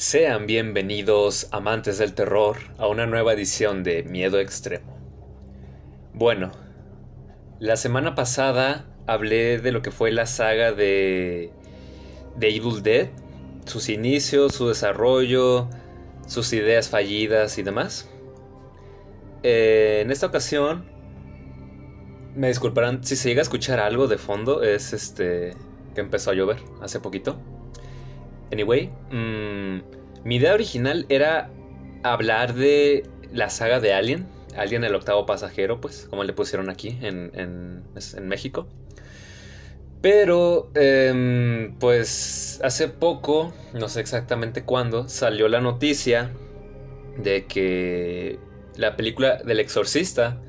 Sean bienvenidos, amantes del terror, a una nueva edición de Miedo Extremo. Bueno, la semana pasada hablé de lo que fue la saga de, de Evil Dead, sus inicios, su desarrollo, sus ideas fallidas y demás. Eh, en esta ocasión, me disculparán si se llega a escuchar algo de fondo, es este que empezó a llover hace poquito. Anyway, mmm, mi idea original era hablar de la saga de Alien, Alien el octavo pasajero, pues, como le pusieron aquí en, en, México. Pero, eh, pues, hace poco, no sé exactamente cuándo, salió la noticia de que la película del exorcista,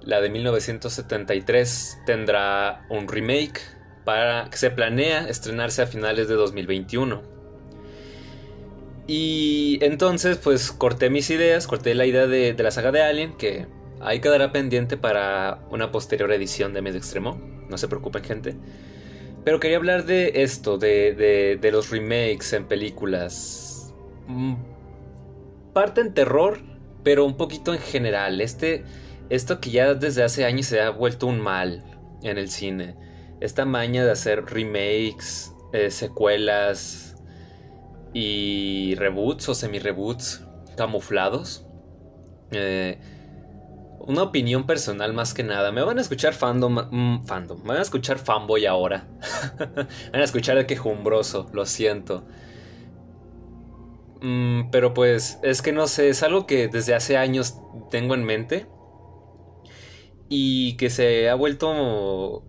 la de 1973, tendrá un remake para que se planea estrenarse a finales de 2021. Y entonces, pues corté mis ideas, corté la idea de, la saga de Alien, que ahí quedará pendiente para una posterior edición de Medio Extremo. No se preocupen, gente. Pero quería hablar de esto, de, de, los remakes en películas. Mm, parte en terror, pero un poquito en general. Este, esto que ya desde hace años se ha vuelto un mal en el cine. Esta maña de hacer remakes, eh, secuelas, y reboots o semi-reboots camuflados. Eh, una opinión personal más que nada. Me van a escuchar fandom, mm, fandom. Me van a escuchar fanboy ahora. van a escuchar el quejumbroso, lo siento. Mm, pero pues es que no sé, es algo que desde hace años tengo en mente. Y que se ha vuelto...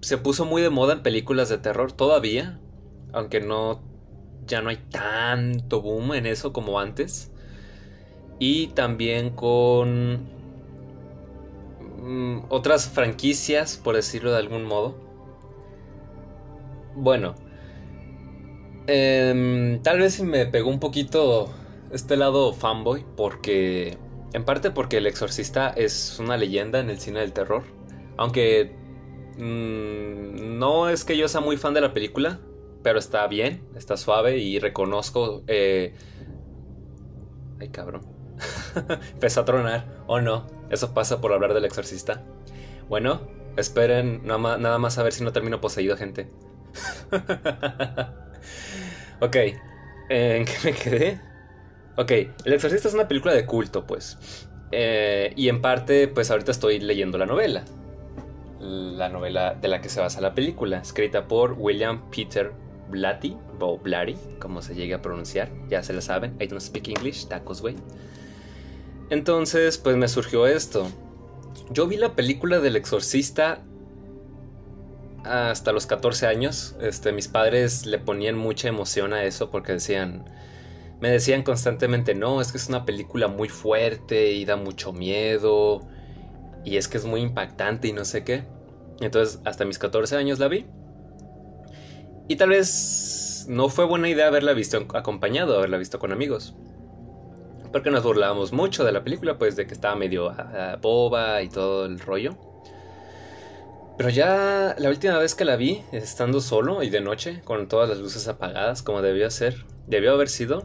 Se puso muy de moda en películas de terror todavía. Aunque no ya no hay tanto boom en eso como antes. Y también con mm, otras franquicias, por decirlo de algún modo. Bueno, em, tal vez me pegó un poquito este lado fanboy, porque en parte porque El Exorcista es una leyenda en el cine del terror. Aunque mm, no es que yo sea muy fan de la película, pero está bien, está suave y reconozco... Eh... Ay, cabrón. Empezó a tronar. ¿O no? Eso pasa por hablar del exorcista. Bueno, esperen nada más a ver si no termino poseído, gente. ok, ¿en qué me quedé? Ok, El Exorcista es una película de culto, pues. Eh, y en parte, pues ahorita estoy leyendo la novela. La novela de la que se basa la película, escrita por William Peter Blatty o Blatty, como se llegue a pronunciar, ya se lo saben, I don't speak English, tacos, güey. Entonces, pues me surgió esto. Yo vi la película del exorcista hasta los 14 años. Este, mis padres le ponían mucha emoción a eso porque decían, me decían constantemente, no, es que es una película muy fuerte y da mucho miedo y es que es muy impactante y no sé qué. Entonces, hasta mis 14 años la vi. Y tal vez no fue buena idea haberla visto acompañado, haberla visto con amigos. Porque nos burlábamos mucho de la película, pues de que estaba medio ah, ah, boba y todo el rollo. Pero ya la última vez que la vi, estando solo y de noche, con todas las luces apagadas, como debió ser, debió haber sido.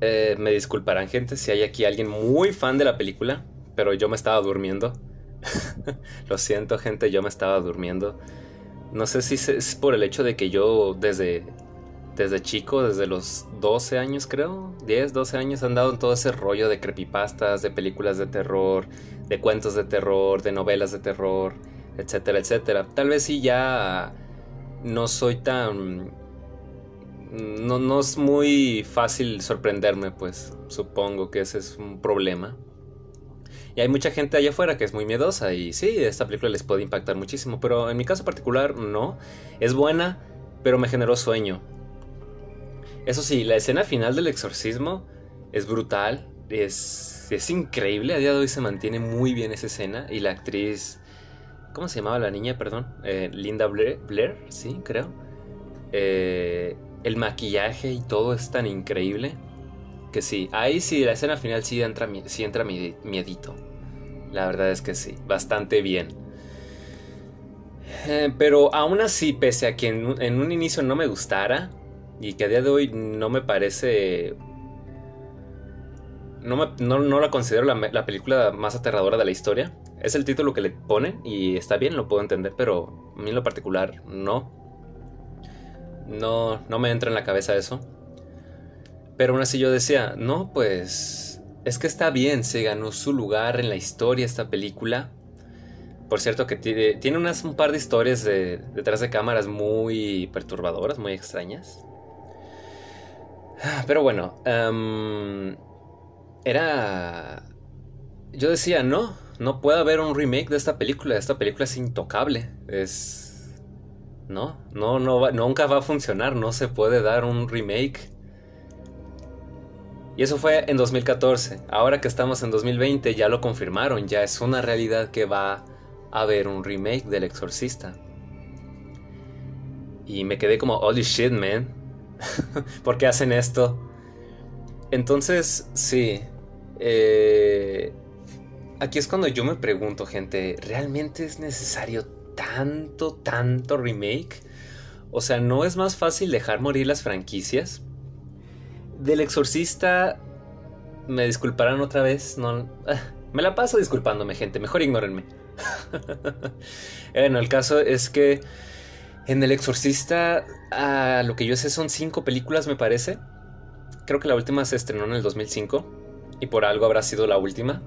Eh, me disculparán, gente, si hay aquí alguien muy fan de la película, pero yo me estaba durmiendo. Lo siento, gente, yo me estaba durmiendo. No sé si es por el hecho de que yo desde, desde chico, desde los 12 años creo, 10, 12 años, he andado en todo ese rollo de creepypastas, de películas de terror, de cuentos de terror, de novelas de terror, etcétera, etcétera. Tal vez sí ya no soy tan... No, no es muy fácil sorprenderme, pues supongo que ese es un problema. Y hay mucha gente allá afuera que es muy miedosa y sí, esta película les puede impactar muchísimo, pero en mi caso particular no. Es buena, pero me generó sueño. Eso sí, la escena final del exorcismo es brutal, es, es increíble, a día de hoy se mantiene muy bien esa escena y la actriz... ¿Cómo se llamaba la niña? Perdón. Eh, Linda Blair, sí, creo. Eh, el maquillaje y todo es tan increíble que sí. Ahí sí, la escena final sí entra, sí entra miedito. La verdad es que sí, bastante bien. Eh, pero aún así, pese a que en, un inicio no me gustara, y que a día de hoy no me parece... No, no, la considero la, la, película más aterradora de la historia. Es el título que le ponen y está bien, lo puedo entender, pero a mí en lo particular no. No, no me entra en la cabeza eso. Pero aún así yo decía, no, pues es que está bien, se ganó su lugar en la historia esta película. Por cierto, que tiene, un par de historias detrás de cámaras muy perturbadoras, muy extrañas. Pero bueno, em, era... Yo decía, no, no puede haber un remake de esta película. Esta película es intocable. Es... No, no nunca va a funcionar. No se puede dar un remake. Y eso fue en 2014. Ahora que estamos en 2020 ya lo confirmaron. Ya es una realidad que va a haber un remake del Exorcista. Y me quedé como, holy shit, man. ¿Por qué hacen esto? Entonces, sí. Eh, aquí es cuando yo me pregunto, gente, ¿realmente es necesario tanto, tanto remake? O sea, ¿no es más fácil dejar morir las franquicias? Del exorcista, me disculparán otra vez, no... Me la paso disculpándome, gente, mejor ignórenme. bueno, el caso es que en El Exorcista, a lo que yo sé son cinco películas, me parece. Creo que la última se estrenó en el 2005 y por algo habrá sido la última.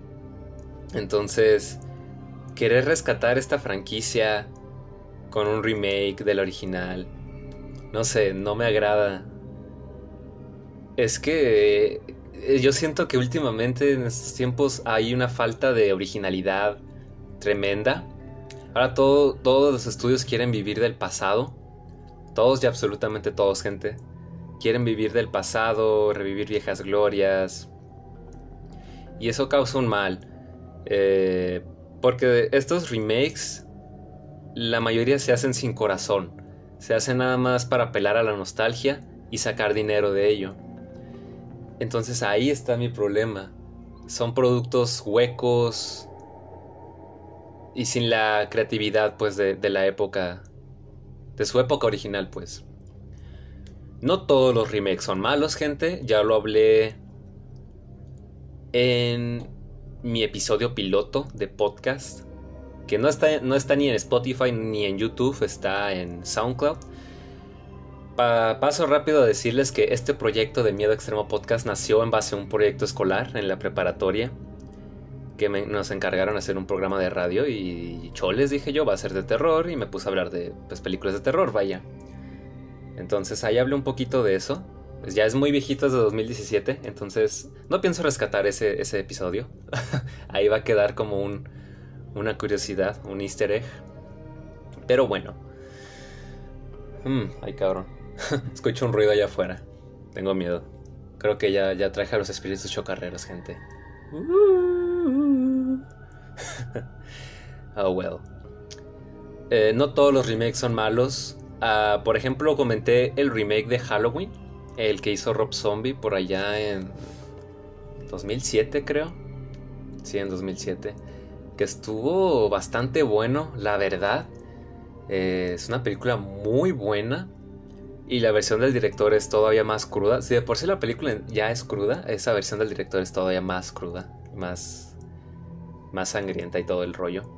Entonces, querer rescatar esta franquicia con un remake del original, no sé, no me agrada. Es que eh, yo siento que últimamente en estos tiempos hay una falta de originalidad tremenda Ahora todos los estudios quieren vivir del pasado. Todos y absolutamente todos, gente. Quieren vivir del pasado, revivir viejas glorias. Y eso causa un mal. Eh, porque estos remakes, la mayoría se hacen sin corazón. Se hacen nada más para apelar a la nostalgia y sacar dinero de ello. Entonces ahí está mi problema. Son productos huecos, y sin la creatividad pues de, la época, de su época original pues. No todos los remakes son malos, gente, ya lo hablé en mi episodio piloto de podcast, que no está, no está ni en Spotify ni en YouTube, está en SoundCloud. Paso rápido a decirles que este proyecto de Miedo Extremo Podcast nació en base a un proyecto escolar en la preparatoria que nos encargaron hacer un programa de radio y choles dije yo, va a ser de terror y me puse a hablar de pues, películas de terror, vaya. Entonces ahí hablé un poquito de eso. Pues ya es muy viejito, es de 2017, entonces no pienso rescatar ese, ese episodio. ahí va a quedar como un, una curiosidad, un easter egg. Pero bueno. Hmm, ay cabrón. Escucho un ruido allá afuera. Tengo miedo. Creo que ya, ya traje a los espíritus chocarreros, gente. oh well. Eh, no todos los remakes son malos. Ah, por ejemplo, comenté el remake de Halloween, el que hizo Rob Zombie por allá en 2007, creo. Sí, en 2007. Que estuvo bastante bueno, la verdad. Eh, es una película muy buena. Y la versión del director es todavía más cruda. Si de por sí la película ya es cruda, esa versión del director es todavía más cruda. Más, más sangrienta y todo el rollo.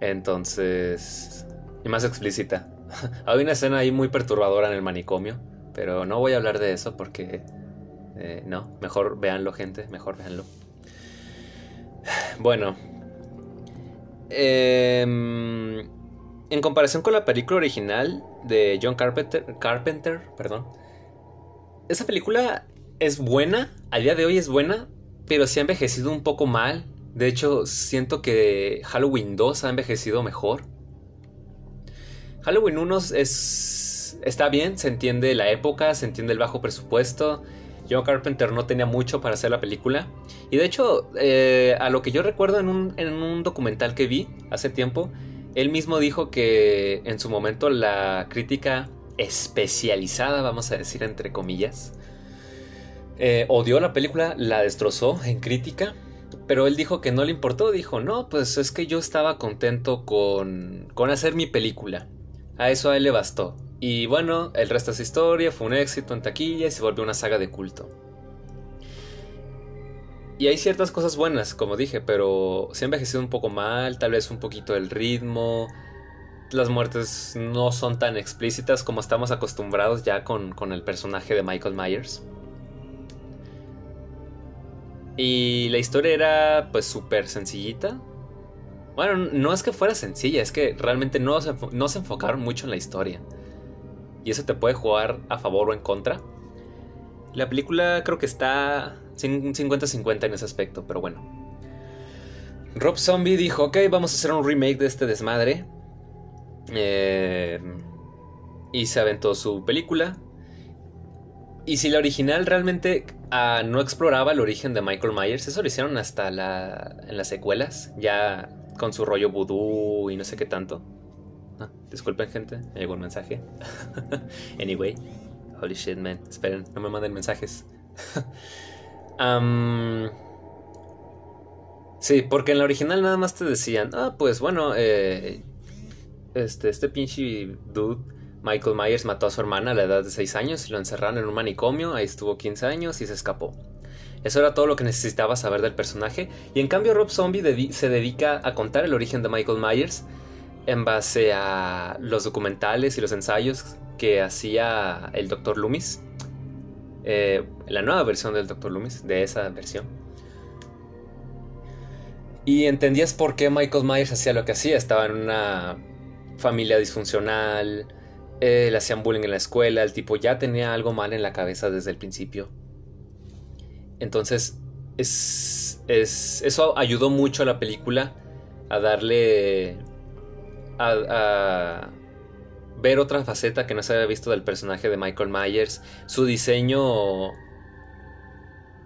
Entonces... Y más explícita. Hay una escena ahí muy perturbadora en el manicomio. Pero no voy a hablar de eso porque... Eh, no, mejor véanlo gente, mejor véanlo. Bueno. Eh, en comparación con la película original de John Carpenter, Carpenter, perdón, esa película es buena, a día de hoy es buena, pero se ha envejecido un poco mal. De hecho, siento que Halloween 2 ha envejecido mejor. Halloween 1 es, está bien, se entiende la época, se entiende el bajo presupuesto. John Carpenter no tenía mucho para hacer la película. Y de hecho, eh, a lo que yo recuerdo en un documental que vi hace tiempo, él mismo dijo que en su momento la crítica especializada, vamos a decir entre comillas, eh, odió la película, la destrozó en crítica, pero él dijo que no le importó, dijo, no, pues es que yo estaba contento con, con hacer mi película, a eso a él le bastó. Y bueno, el resto es historia, fue un éxito en taquilla y se volvió una saga de culto. Y hay ciertas cosas buenas, como dije, pero se ha envejecido un poco mal, tal vez un poquito el ritmo. Las muertes no son tan explícitas como estamos acostumbrados ya con, con el personaje de Michael Myers. Y la historia era pues súper sencillita. Bueno, no es que fuera sencilla, es que realmente no no se enfocaron mucho en la historia. Y eso te puede jugar a favor o en contra. La película creo que está 50-50 en ese aspecto, pero bueno. Rob Zombie dijo, ok, vamos a hacer un remake de este desmadre. Eh, y se aventó su película. Y si la original realmente ah, no exploraba el origen de Michael Myers, eso lo hicieron hasta la, en las secuelas, ya con su rollo voodoo y no sé qué tanto. Ah, disculpen gente, me llegó un mensaje. anyway, holy shit man, esperen, no me manden mensajes. sí, porque en la original nada más te decían, ah, pues bueno, eh, este, este pinche dude Michael Myers mató a su hermana a la edad de 6 años y lo encerraron en un manicomio, ahí estuvo 15 años y se escapó. Eso era todo lo que necesitaba saber del personaje, y en cambio Rob Zombie se dedica a contar el origen de Michael Myers en base a los documentales y los ensayos que hacía el Dr. Loomis, eh, la nueva versión del Dr. Loomis, de esa versión. Y entendías por qué Michael Myers hacía lo que hacía, estaba en una familia disfuncional, eh, le hacían bullying en la escuela, el tipo ya tenía algo mal en la cabeza desde el principio. Entonces, es, eso ayudó mucho a la película a darle... A, ver otra faceta que no se había visto del personaje de Michael Myers. Su diseño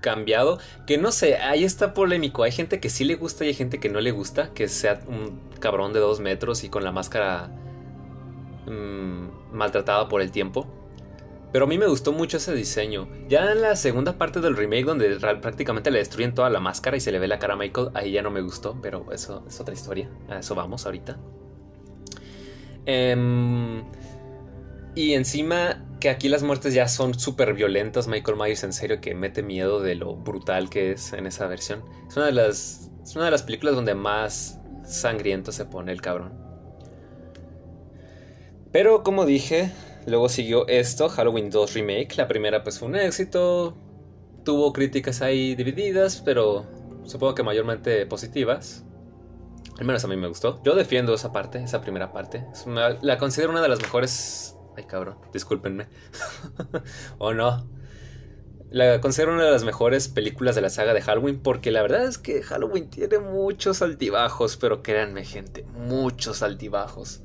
cambiado. Que no sé, ahí está polémico. Hay gente que sí le gusta y hay gente que no le gusta. Que sea un cabrón de dos metros y con la máscara mm, maltratada por el tiempo. Pero a mí me gustó mucho ese diseño. Ya en la segunda parte del remake, donde prácticamente le destruyen toda la máscara y se le ve la cara a Michael, ahí ya no me gustó, pero eso es otra historia. A eso vamos ahorita. Em, y encima que aquí las muertes ya son súper violentas. Michael Myers en serio que mete miedo de lo brutal que es en esa versión. Es una de las, es una de las películas donde más sangriento se pone el cabrón. Pero como dije, Luego siguió esto, Halloween 2 Remake. La primera pues fue un éxito. Tuvo críticas ahí divididas, pero supongo que mayormente positivas. Al menos a mí me gustó. Yo defiendo esa parte, esa primera parte. la considero una de las mejores... Ay cabrón, discúlpenme. o no. La considero una de las mejores películas de la saga de Halloween porque la verdad es que Halloween tiene muchos altibajos, pero créanme gente, muchos altibajos.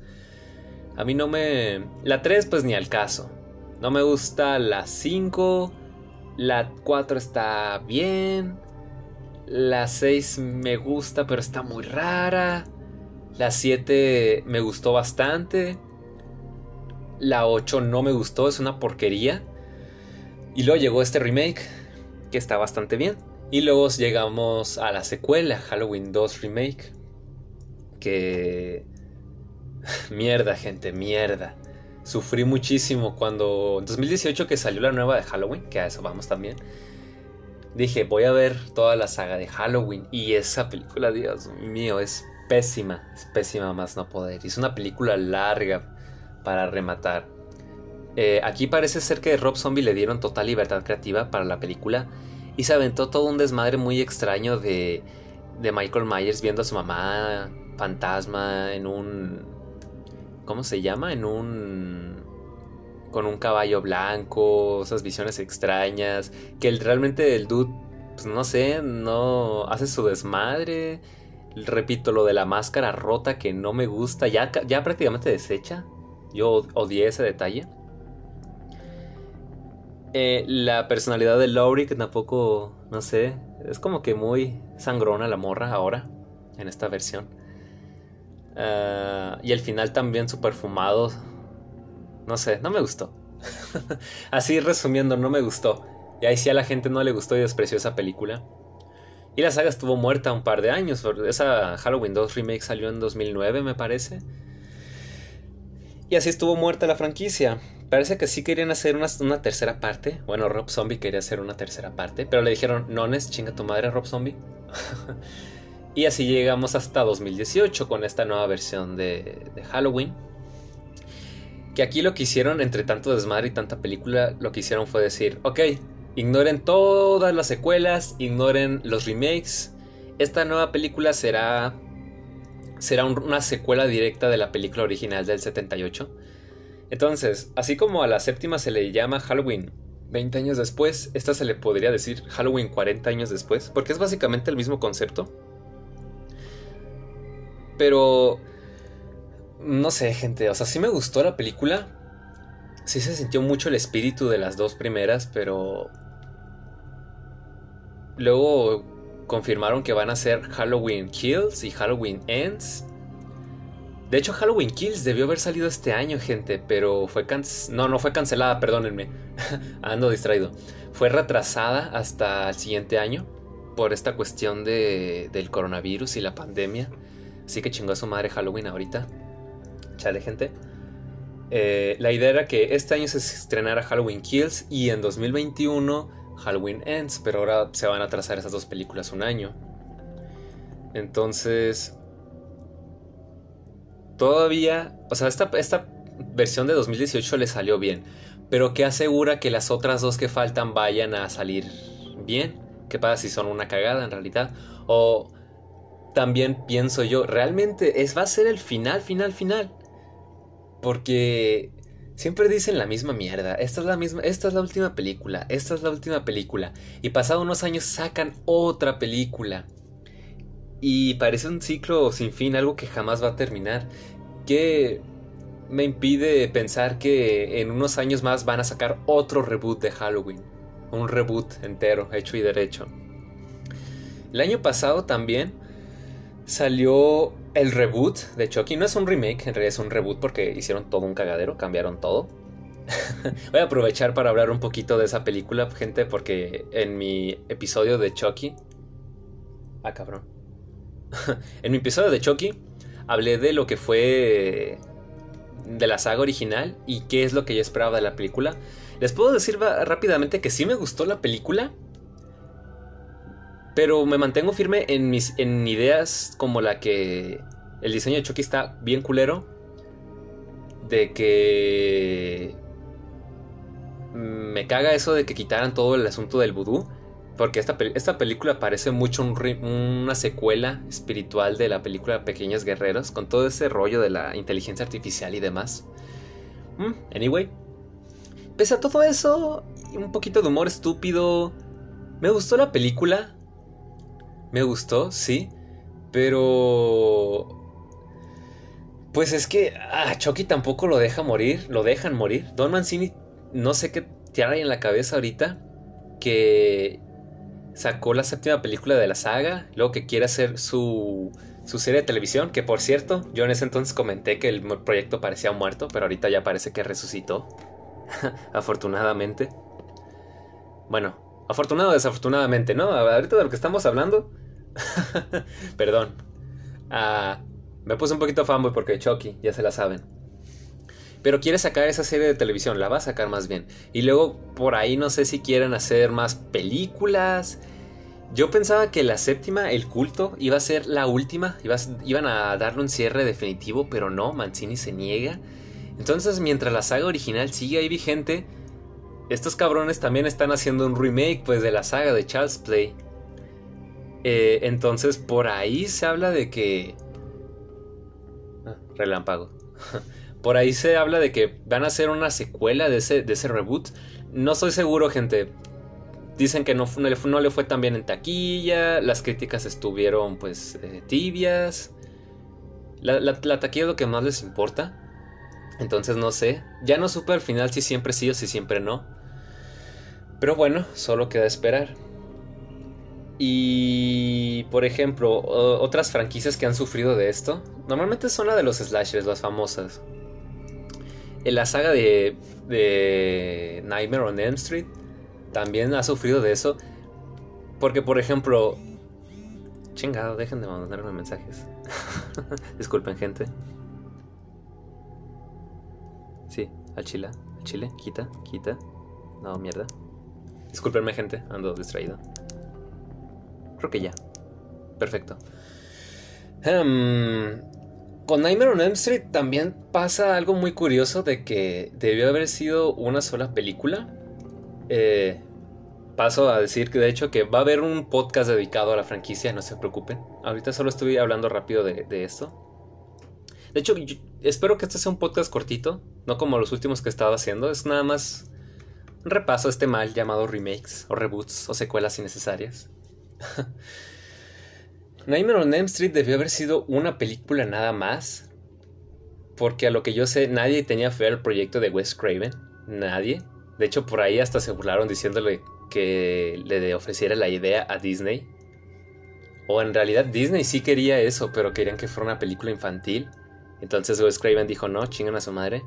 A mí no me... La 3 pues ni al caso. No me gusta la 5. La 4 está bien. La 6 me gusta pero está muy rara. La 7 me gustó bastante. La 8 no me gustó, es una porquería. Y luego llegó este remake, que está bastante bien. Y luego llegamos a la secuela, Halloween 2 Remake, que mierda, gente, mierda. Sufrí muchísimo cuando en 2018 que salió la nueva de Halloween, que a eso vamos también. Dije, voy a ver toda la saga de Halloween y esa película, Dios mío, es pésima, es pésima más no poder. Es una película larga para rematar. Eh, aquí parece ser que Rob Zombie le dieron total libertad creativa para la película y se aventó todo un desmadre muy extraño de, de Michael Myers viendo a su mamá fantasma en un ¿Cómo se llama? En un. Con un caballo blanco, esas visiones extrañas. Que realmente el dude, pues no sé, no hace su desmadre. Repito, lo de la máscara rota que no me gusta, ya, ya prácticamente deshecha. Yo odié ese detalle. Eh, la personalidad de Laurie, que tampoco, no sé, es como que muy sangrona la morra ahora, en esta versión. Eh, y el final también super fumado. No sé, no me gustó. Así resumiendo, no me gustó. Y ahí sí a la gente no le gustó y despreció esa película. Y la saga estuvo muerta un par de años. Esa Halloween 2 remake salió en 2009, me parece. Y así estuvo muerta la franquicia. Parece que sí querían hacer una, tercera parte. Bueno, Rob Zombie quería hacer una tercera parte. Pero le dijeron, nones, chinga tu madre, Rob Zombie. y así llegamos hasta 2018 con esta nueva versión de, de Halloween. Que aquí lo que hicieron, entre tanto desmadre y tanta película, lo que hicieron fue decir, ok, ignoren todas las secuelas, ignoren los remakes. Esta nueva película será será una secuela directa de la película original del 78. Entonces, así como a la séptima se le llama Halloween 20 años después, esta se le podría decir Halloween 40 años después, porque es básicamente el mismo concepto. Pero... No sé, gente, o sea, sí me gustó la película. Sí se sintió mucho el espíritu de las dos primeras, pero... Luego confirmaron que van a ser Halloween Kills y Halloween Ends. De hecho, Halloween Kills debió haber salido este año, gente, pero fue no, no fue cancelada, perdónenme. Ando distraído. Fue retrasada hasta el siguiente año por esta cuestión de, del coronavirus y la pandemia. Así que chingó a su madre Halloween ahorita. Chale, gente. Eh, la idea era que este año se estrenara Halloween Kills y en 2021 Halloween Ends, pero ahora se van a trazar esas dos películas un año. Entonces, todavía, o sea, esta, esta versión de 2018 le salió bien, pero ¿qué asegura que las otras dos que faltan vayan a salir bien? ¿Qué pasa si son una cagada en realidad? O también pienso yo, realmente es, va a ser el final, final, final. Porque Siempre dicen la misma mierda. Esta es la misma, esta es la última película, esta es la última película. Y pasado unos años sacan otra película. Y parece un ciclo sin fin, algo que jamás va a terminar. Que me impide pensar que en unos años más van a sacar otro reboot de Halloween. Un reboot entero, hecho y derecho. El año pasado también salió el reboot de Chucky. No es un remake, en realidad es un reboot porque hicieron todo un cagadero, cambiaron todo. Voy a aprovechar para hablar un poquito de esa película, gente, porque en mi episodio de Chucky... Ah, cabrón. en mi episodio de Chucky hablé de lo que fue de la saga original y qué es lo que yo esperaba de la película. Les puedo decir rápidamente que sí me gustó la película, pero me mantengo firme en mis en ideas como la que el diseño de Chucky está bien culero. De que me caga eso de que quitaran todo el asunto del vudú. Porque esta, esta película parece mucho una secuela espiritual de la película Pequeños Guerreros, con todo ese rollo de la inteligencia artificial y demás. Mm, anyway, pese a todo eso, un poquito de humor estúpido, me gustó la película. Me gustó, sí. Pero... Pues es que a Chucky tampoco lo deja morir, lo dejan morir. Don Mancini, no sé qué tiene en la cabeza ahorita, que sacó la séptima película de la saga, luego que quiere hacer su, su serie de televisión, que por cierto, yo en ese entonces comenté que el proyecto parecía muerto, pero ahorita ya parece que resucitó, afortunadamente. Bueno, afortunado o desafortunadamente, ¿no? Ahorita de lo que estamos hablando, Perdón. Ah, me puse un poquito fanboy porque Chucky, ya se la saben. Pero quiere sacar esa serie de televisión, la va a sacar más bien. Y luego por ahí no sé si quieren hacer más películas. Yo pensaba que la séptima, el culto, iba a ser la última. iban a darle un cierre definitivo, pero no, Mancini se niega. Entonces, mientras la saga original sigue ahí vigente, estos cabrones también están haciendo un remake pues de la saga de Charles Play. Eh, entonces por ahí se habla de que... Ah, relámpago. por ahí se habla de que van a hacer una secuela de ese, de ese reboot. No estoy seguro, gente. Dicen que no, no, le, fue tan bien en taquilla. Las críticas estuvieron pues eh, tibias. La, la, taquilla es lo que más les importa. Entonces no sé. Ya no supe al final si siempre sí o si siempre no. Pero bueno, solo queda esperar. Y, por ejemplo, otras franquicias que han sufrido de esto, normalmente son la de los slashers, las famosas. En la saga de, de Nightmare on Elm Street también ha sufrido de eso. Porque, por ejemplo, chingado, dejen de mandarme mensajes. Disculpen, gente. Sí, al chile, al chile, quita, quita. No, mierda. Disculpenme, gente, ando distraído. Creo que ya. Perfecto. Em, con Nightmare on Elm Street también pasa algo muy curioso de que debió haber sido una sola película. Eh, paso a decir que de hecho que va a haber un podcast dedicado a la franquicia, no se preocupen. Ahorita solo estoy hablando rápido de, esto. De hecho, espero que este sea un podcast cortito, no como los últimos que he estado haciendo. Es nada más un repaso a este mal llamado remakes o reboots o secuelas innecesarias. Nightmare on Elm Street debió haber sido una película nada más. Porque a lo que yo sé, nadie tenía fe al proyecto de Wes Craven. Nadie. De hecho, por ahí hasta se burlaron diciéndole que le ofreciera la idea a Disney. O en realidad Disney sí quería eso, pero querían que fuera una película infantil. Entonces Wes Craven dijo, no, chingan a su madre.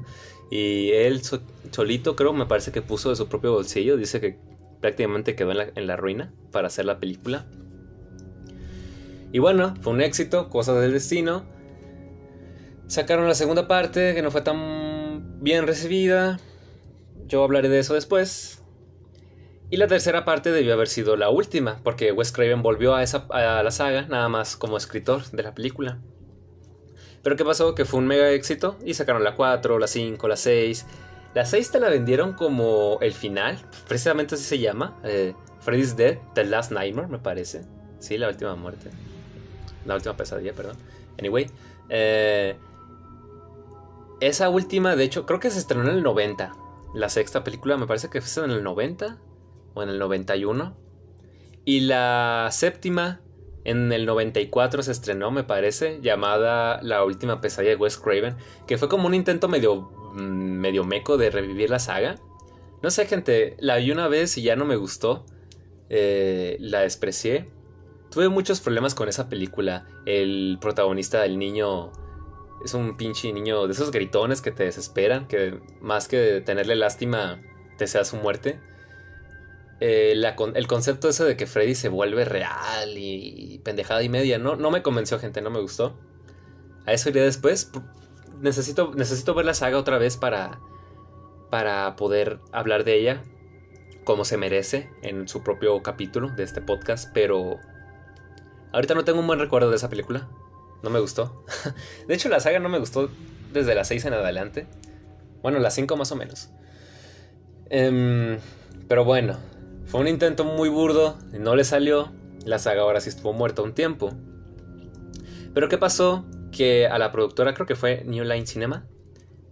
y él solito creo, me parece que puso de su propio bolsillo. Dice que prácticamente quedó en la ruina para hacer la película. Y bueno, fue un éxito, cosas del destino. Sacaron la segunda parte que no fue tan bien recibida. Yo hablaré de eso después. Y la tercera parte debió haber sido la última, porque Wes Craven volvió a, esa, a la saga nada más como escritor de la película. Pero ¿qué pasó? Que fue un mega éxito y sacaron la 4, la 5, la 6. La 6 te la vendieron como el final, precisamente así se llama. Eh, Freddy's Dead, The Last Nightmare, me parece. Sí, la última muerte. La última pesadilla, perdón. Anyway. Eh, esa última, de hecho, creo que se estrenó en el 90. La sexta película me parece que fue en el 90 o en el 91. Y la séptima en el 94 se estrenó, me parece, llamada La última pesadilla de Wes Craven, que fue como un intento medio, medio meco de revivir la saga. No sé, gente, la vi una vez y ya no me gustó. Eh, la desprecié. Tuve muchos problemas con esa película. El protagonista, el niño, es un pinche niño de esos gritones que te desesperan, que más que tenerle lástima, desea su muerte. Eh, el concepto ese de que Freddy se vuelve real y, pendejada y media, no, no me convenció, gente, no me gustó. A eso iré después. Necesito, necesito ver la saga otra vez para, para poder hablar de ella como se merece en su propio capítulo de este podcast, pero Ahorita no tengo un buen recuerdo de esa película. No me gustó. de hecho, la saga no me gustó desde las 6 en adelante. Bueno, las 5 más o menos. Em, pero bueno, fue un intento muy burdo, no le salió. La saga ahora sí estuvo muerta un tiempo. Pero ¿qué pasó? Que a la productora, creo que fue New Line Cinema,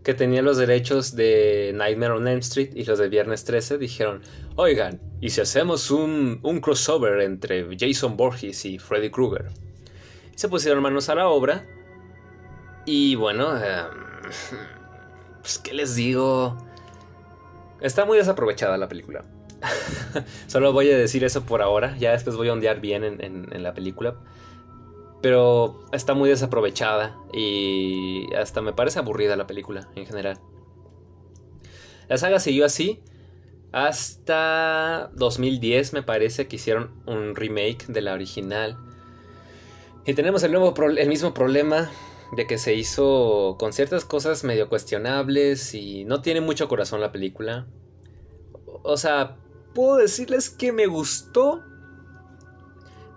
que tenía los derechos de Nightmare on Elm Street y los de Viernes 13, dijeron, oigan, ¿y si hacemos un, crossover entre Jason Borges y Freddy Krueger? Se pusieron manos a la obra y bueno, em, pues qué les digo, está muy desaprovechada la película. Solo voy a decir eso por ahora, ya después voy a ondear bien en la película pero está muy desaprovechada y hasta me parece aburrida la película en general. La saga siguió así hasta 2010 me parece que hicieron un remake de la original. Y tenemos el, nuevo mismo problema de que se hizo con ciertas cosas medio cuestionables y no tiene mucho corazón la película. O sea, puedo decirles que me gustó,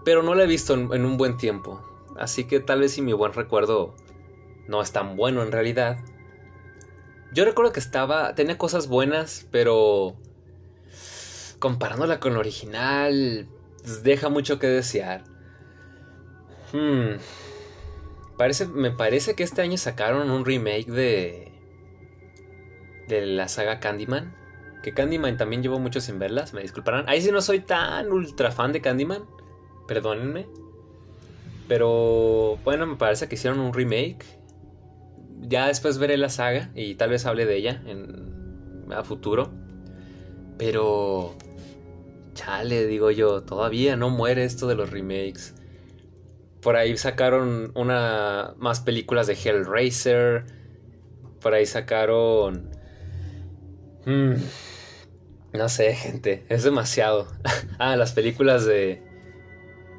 pero no la he visto en un buen tiempo. Así que tal vez si mi buen recuerdo no es tan bueno en realidad. Yo recuerdo que estaba, tenía cosas buenas, pero comparándola con la original, pues, deja mucho que desear. Hmm. Parece, me parece que este año sacaron un remake de de la saga Candyman. Que Candyman también llevo mucho sin verlas, me disculparán. Ahí sí no soy tan ultra fan de Candyman. Perdónenme. Pero bueno, me parece que hicieron un remake. Ya después veré la saga y tal vez hable de ella en, a futuro. Pero... Chale, digo yo, todavía no muere esto de los remakes. Por ahí sacaron una más películas de Hellraiser. Por ahí sacaron... Hmm, no sé, gente, es demasiado. ah, las películas de...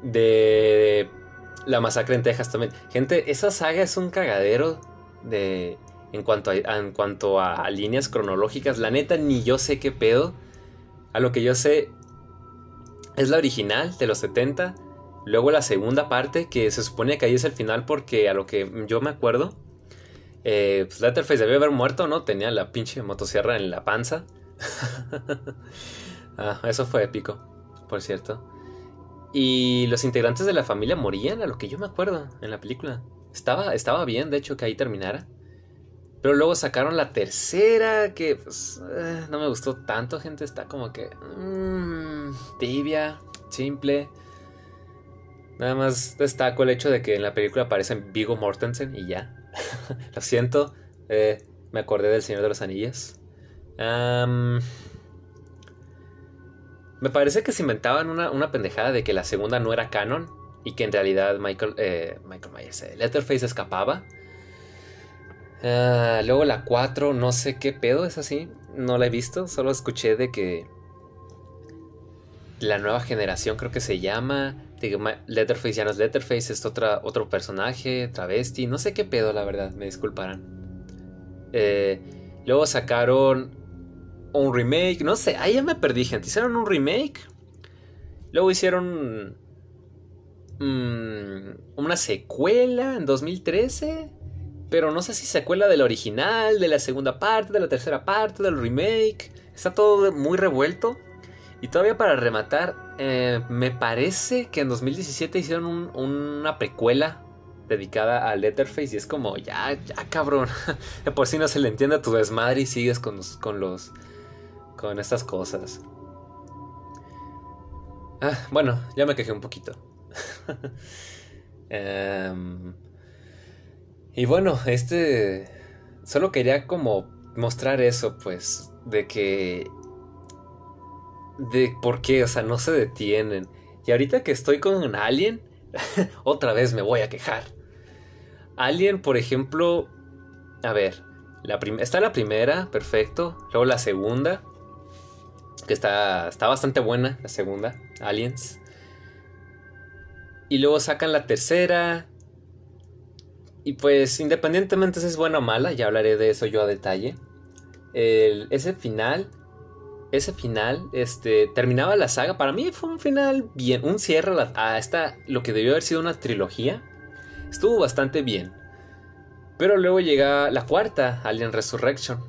De la masacre en Texas también. Gente, esa saga es un cagadero de en cuanto a, en cuanto a líneas cronológicas. La neta, ni yo sé qué pedo. A lo que yo sé, es la original de los 70. Luego la segunda parte, que se supone que ahí es el final porque a lo que yo me acuerdo, eh, pues debió haber muerto, ¿no? Tenía la pinche motosierra en la panza. ah, eso fue épico, por cierto. Y los integrantes de la familia morían, a lo que yo me acuerdo en la película. Estaba, estaba bien, de hecho, que ahí terminara. Pero luego sacaron la tercera, que pues, eh, no me gustó tanto, gente. Está como que... Mmm, tibia, simple. Nada más destaco el hecho de que en la película aparecen Vigo Mortensen y ya. Lo siento, eh, me acordé del Señor de los Anillos. Me parece que se inventaban una, pendejada de que la segunda no era canon y que en realidad Michael, eh, Michael Myers, eh, Letterface escapaba. Ah, luego la 4, no sé qué pedo es así, no la he visto, solo escuché de que la nueva generación creo que se llama Letterface ya no es Letterface, es otra, otro personaje, travesti, no sé qué pedo, la verdad, me disculparán. Eh, luego sacaron un remake, no sé, ahí ya me perdí, gente. Hicieron un remake. Luego hicieron mm, una secuela en 2013. Pero no sé si secuela del original, de la segunda parte, de la tercera parte, del remake. Está todo muy revuelto. Y todavía para rematar, eh, me parece que en 2017 hicieron una precuela dedicada a Letterface y es como, ya, ya cabrón, por si no se le entiende a tu desmadre y sigues con los, con estas cosas. Ah, bueno, ya me quejé un poquito. Em, y bueno, este, solo quería como mostrar eso, pues, de que de por qué, o sea, no se detienen. Y ahorita que estoy con Alien, otra vez me voy a quejar. Alien, por ejemplo, a ver, está la primera, perfecto. Luego la segunda, que está, está bastante buena, la segunda, Aliens. Y luego sacan la tercera. Y pues independientemente si es buena o mala, ya hablaré de eso yo a detalle. ese final ese final, este, terminaba la saga. Para mí fue un final bien, un cierre a, esta, lo que debió haber sido una trilogía. Estuvo bastante bien. Pero luego llega la cuarta, Alien Resurrection.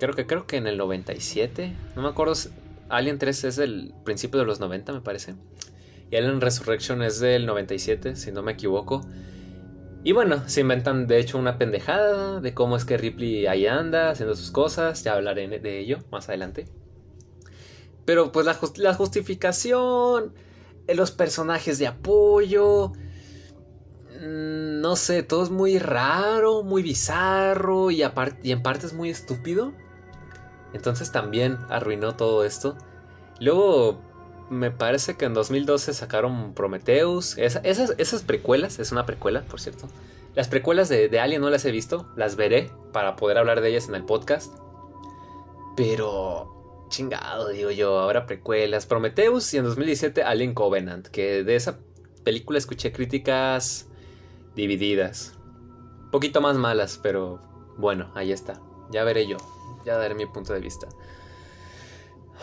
Creo que, creo que en el 97. No me acuerdo. Alien 3 es del principio de los 90, me parece. Y Alien Resurrection es del 97, si no me equivoco. Y bueno, se inventan de hecho una pendejada de cómo es que Ripley ahí anda haciendo sus cosas. Ya hablaré de ello más adelante. Pero pues la, justificación, eh, los personajes de apoyo, mm, no sé, todo es muy raro, muy bizarro y, y en parte es muy estúpido. Entonces también arruinó todo esto. Luego me parece que en 2012 sacaron Prometheus. esas, precuelas, es una precuela, por cierto. Las precuelas de, de, Alien no las he visto, las veré para poder hablar de ellas en el podcast. Pero chingado, digo yo, ahora precuelas. Prometheus y en 2017 Alien Covenant, que de esa película escuché críticas divididas. Un poquito más malas, pero bueno, ahí está. Ya veré yo, ya daré mi punto de vista.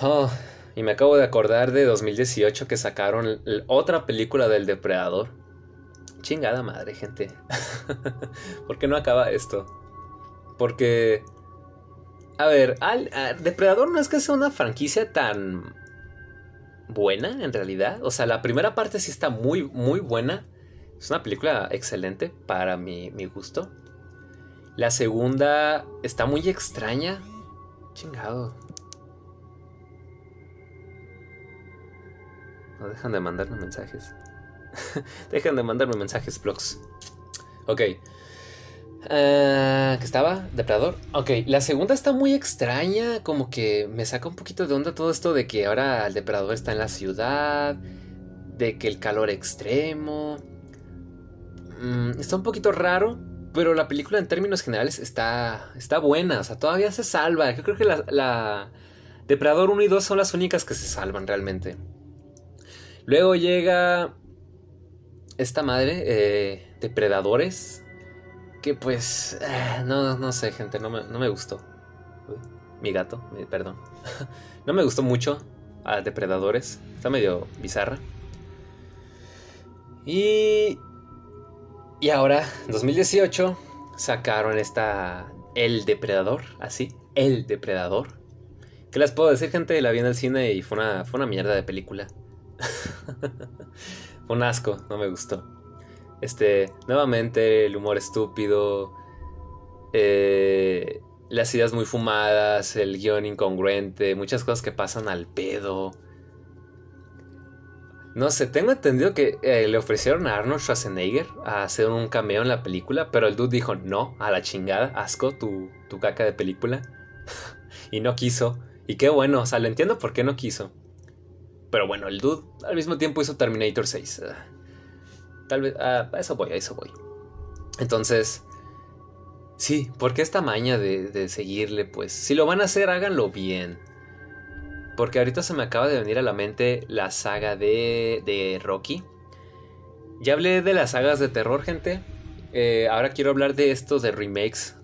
Oh, y me acabo de acordar de 2018 que sacaron otra película del depredador. Chingada madre, gente. ¿Por qué no acaba esto? Porque a ver, al, Depredador no es que sea una franquicia tan buena en realidad. O sea, la primera parte sí está muy, muy buena. Es una película excelente para mi, mi gusto. La segunda está muy extraña. Chingado. No dejan de mandarme mensajes. dejan de mandarme mensajes, vlogs. Ok. Uh, ¿Qué estaba? Depredador. Ok, la segunda está muy extraña, como que me saca un poquito de onda todo esto de que ahora el depredador está en la ciudad, de que el calor extremo. Mm, está un poquito raro, pero la película en términos generales está, está buena, o sea, todavía se salva. Yo creo que la, Depredador 1 y 2 son las únicas que se salvan realmente. Luego llega esta madre, eh, Depredadores que pues, eh, no, no sé, gente, no me, no me gustó. mi gato, perdón. no me gustó mucho a Depredadores. Está medio bizarra. Y... Y ahora, en 2018, sacaron esta... El Depredador, así. El Depredador. ¿Qué les puedo decir, gente? La vi en el cine y fue una, fue una mierda de película. fue un asco, no me gustó. Este, nuevamente, el humor estúpido. Eh, las ideas muy fumadas, el guion incongruente, muchas cosas que pasan al pedo. No sé, tengo entendido que eh, le ofrecieron a Arnold Schwarzenegger a hacer un cameo en la película, pero el dude dijo no, a la chingada, asco tu, tu caca de película. y no quiso. Y qué bueno, o sea, lo entiendo por qué no quiso. Pero bueno, el dude al mismo tiempo hizo Terminator 6. Tal vez. Ah, a eso voy, a eso voy. Entonces. Sí, porque esta maña de, de seguirle, pues. Si lo van a hacer, háganlo bien. Porque ahorita se me acaba de venir a la mente la saga de, de Rocky. Ya hablé de las sagas de terror, gente. Eh, ahora quiero hablar de estos de remakes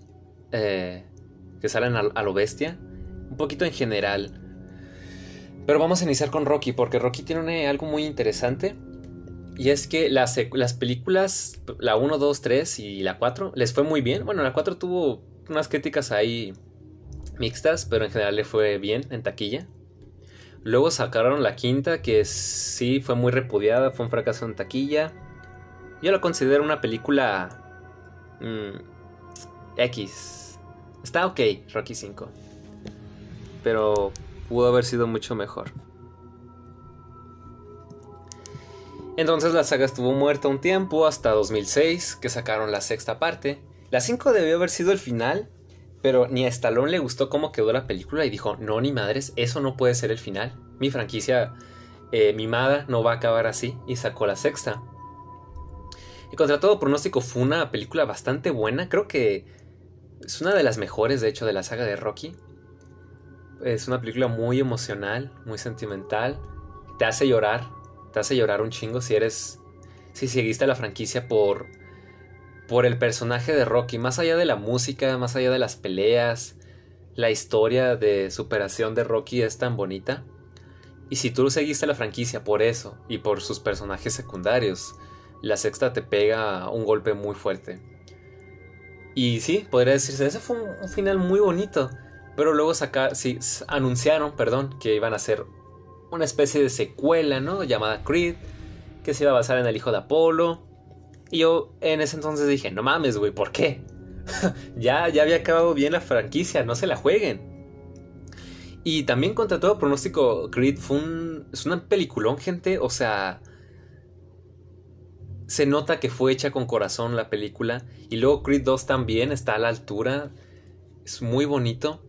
eh, que salen a, lo bestia. Un poquito en general. Pero vamos a iniciar con Rocky, porque Rocky tiene algo muy interesante. Y es que las, las películas, la 1, 2, 3 y la 4, les fue muy bien. Bueno, la 4 tuvo unas críticas ahí mixtas, pero en general le fue bien en taquilla. Luego sacaron la quinta, que sí fue muy repudiada, fue un fracaso en taquilla. Yo la considero una película mm, X. Está ok, Rocky 5. Pero pudo haber sido mucho mejor. Entonces la saga estuvo muerta un tiempo, hasta 2006, que sacaron la sexta parte. La 5 debió haber sido el final, pero ni a Stallone le gustó cómo quedó la película y dijo, no, ni madres, eso no puede ser el final. Mi franquicia eh, mimada no va a acabar así, y sacó la sexta. Y contra todo pronóstico fue una película bastante buena, creo que es una de las mejores, de hecho, de la saga de Rocky. Es una película muy emocional, muy sentimental, te hace llorar, te hace llorar un chingo si eres. Si seguiste la franquicia por. Por el personaje de Rocky. Más allá de la música, más allá de las peleas. La historia de superación de Rocky es tan bonita. Y si tú seguiste la franquicia por eso y por sus personajes secundarios, la sexta te pega un golpe muy fuerte. Y sí, podría decirse, ese fue un, final muy bonito. Pero luego saca, anunciaron, perdón, que iban a hacer una especie de secuela, ¿no? Llamada Creed, que se iba a basar en el hijo de Apolo. Y yo en ese entonces dije, no mames, güey, ¿por qué? ya, ya había acabado bien la franquicia, no se la jueguen. Y también contra todo pronóstico, Creed fue un, es una peliculón, gente, o sea... Se nota que fue hecha con corazón la película. Y luego Creed 2 también está a la altura. Es muy bonito.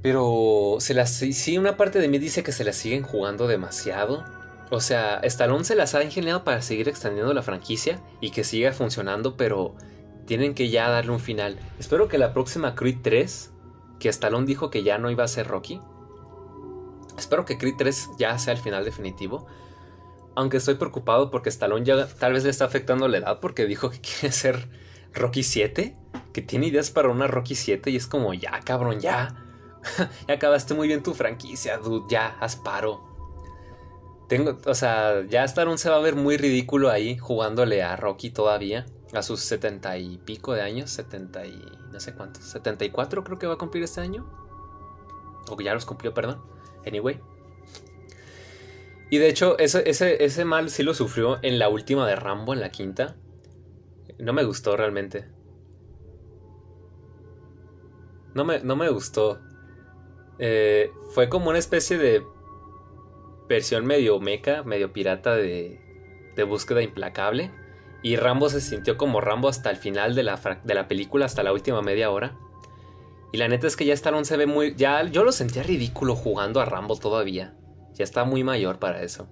Pero se las, sí, una parte de mí dice que se las siguen jugando demasiado. O sea, Stallone se las ha ingeniado para seguir extendiendo la franquicia y que siga funcionando, pero tienen que ya darle un final. Espero que la próxima Creed 3, que Stallone dijo que ya no iba a ser Rocky, espero que Creed 3 ya sea el final definitivo. Aunque estoy preocupado porque Stallone ya tal vez le está afectando la edad porque dijo que quiere ser Rocky 7, que tiene ideas para una Rocky 7 y es como ya, cabrón, ya ya acabaste muy bien tu franquicia, dude. Ya, haz paro. Tengo, o sea, ya Stallone se va a ver muy ridículo ahí jugándole a Rocky todavía. A sus setenta y pico de años, setenta y no sé cuántos, setenta y cuatro creo que va a cumplir este año. O que ya los cumplió, perdón. Anyway. Y de hecho, ese, ese, ese mal sí lo sufrió en la última de Rambo, en la quinta. No me gustó realmente. No me, no me gustó. Eh, fue como una especie de versión medio meca, medio pirata de, de búsqueda implacable. Y Rambo se sintió como Rambo hasta el final de la, de la película, hasta la última media hora. Y la neta es que ya Stallone se ve muy... Ya yo lo sentía ridículo jugando a Rambo todavía. Ya está muy mayor para eso.